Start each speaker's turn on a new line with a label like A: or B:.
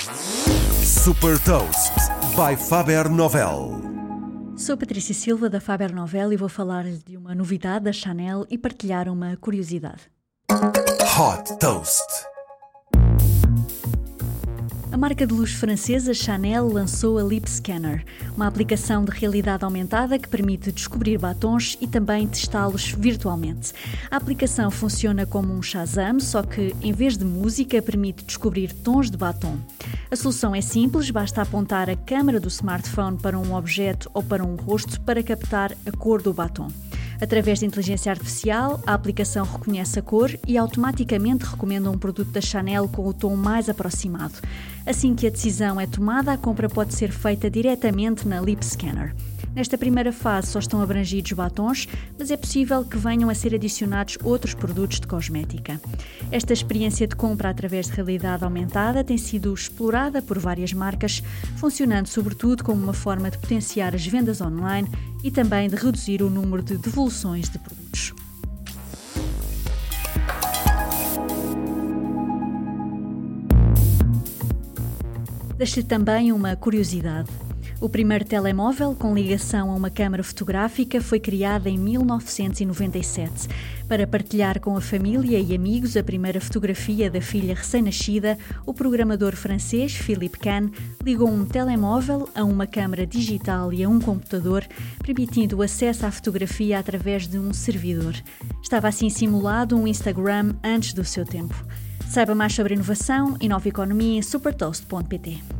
A: Super Toast by Faber Novel.
B: Sou Patrícia Silva da Faber Novel e vou falar de uma novidade da Chanel e partilhar uma curiosidade.
A: Hot Toast.
B: A marca de luz francesa Chanel lançou a Lip Scanner, uma aplicação de realidade aumentada que permite descobrir batons e também testá-los virtualmente. A aplicação funciona como um Shazam, só que em vez de música permite descobrir tons de batom. A solução é simples, basta apontar a câmera do smartphone para um objeto ou para um rosto para captar a cor do batom. Através de inteligência artificial, a aplicação reconhece a cor e automaticamente recomenda um produto da Chanel com o tom mais aproximado. Assim que a decisão é tomada, a compra pode ser feita diretamente na Lip Scanner. Nesta primeira fase só estão abrangidos batons, mas é possível que venham a ser adicionados outros produtos de cosmética. Esta experiência de compra através de realidade aumentada tem sido explorada por várias marcas, funcionando sobretudo como uma forma de potenciar as vendas online e também de reduzir o número de devoluções de produtos. Deixe também uma curiosidade. O primeiro telemóvel com ligação a uma câmara fotográfica foi criado em 1997. Para partilhar com a família e amigos a primeira fotografia da filha recém-nascida, o programador francês Philippe Kahn ligou um telemóvel a uma câmara digital e a um computador, permitindo o acesso à fotografia através de um servidor. Estava assim simulado um Instagram antes do seu tempo. Saiba mais sobre inovação e nova economia em supertoast.pt.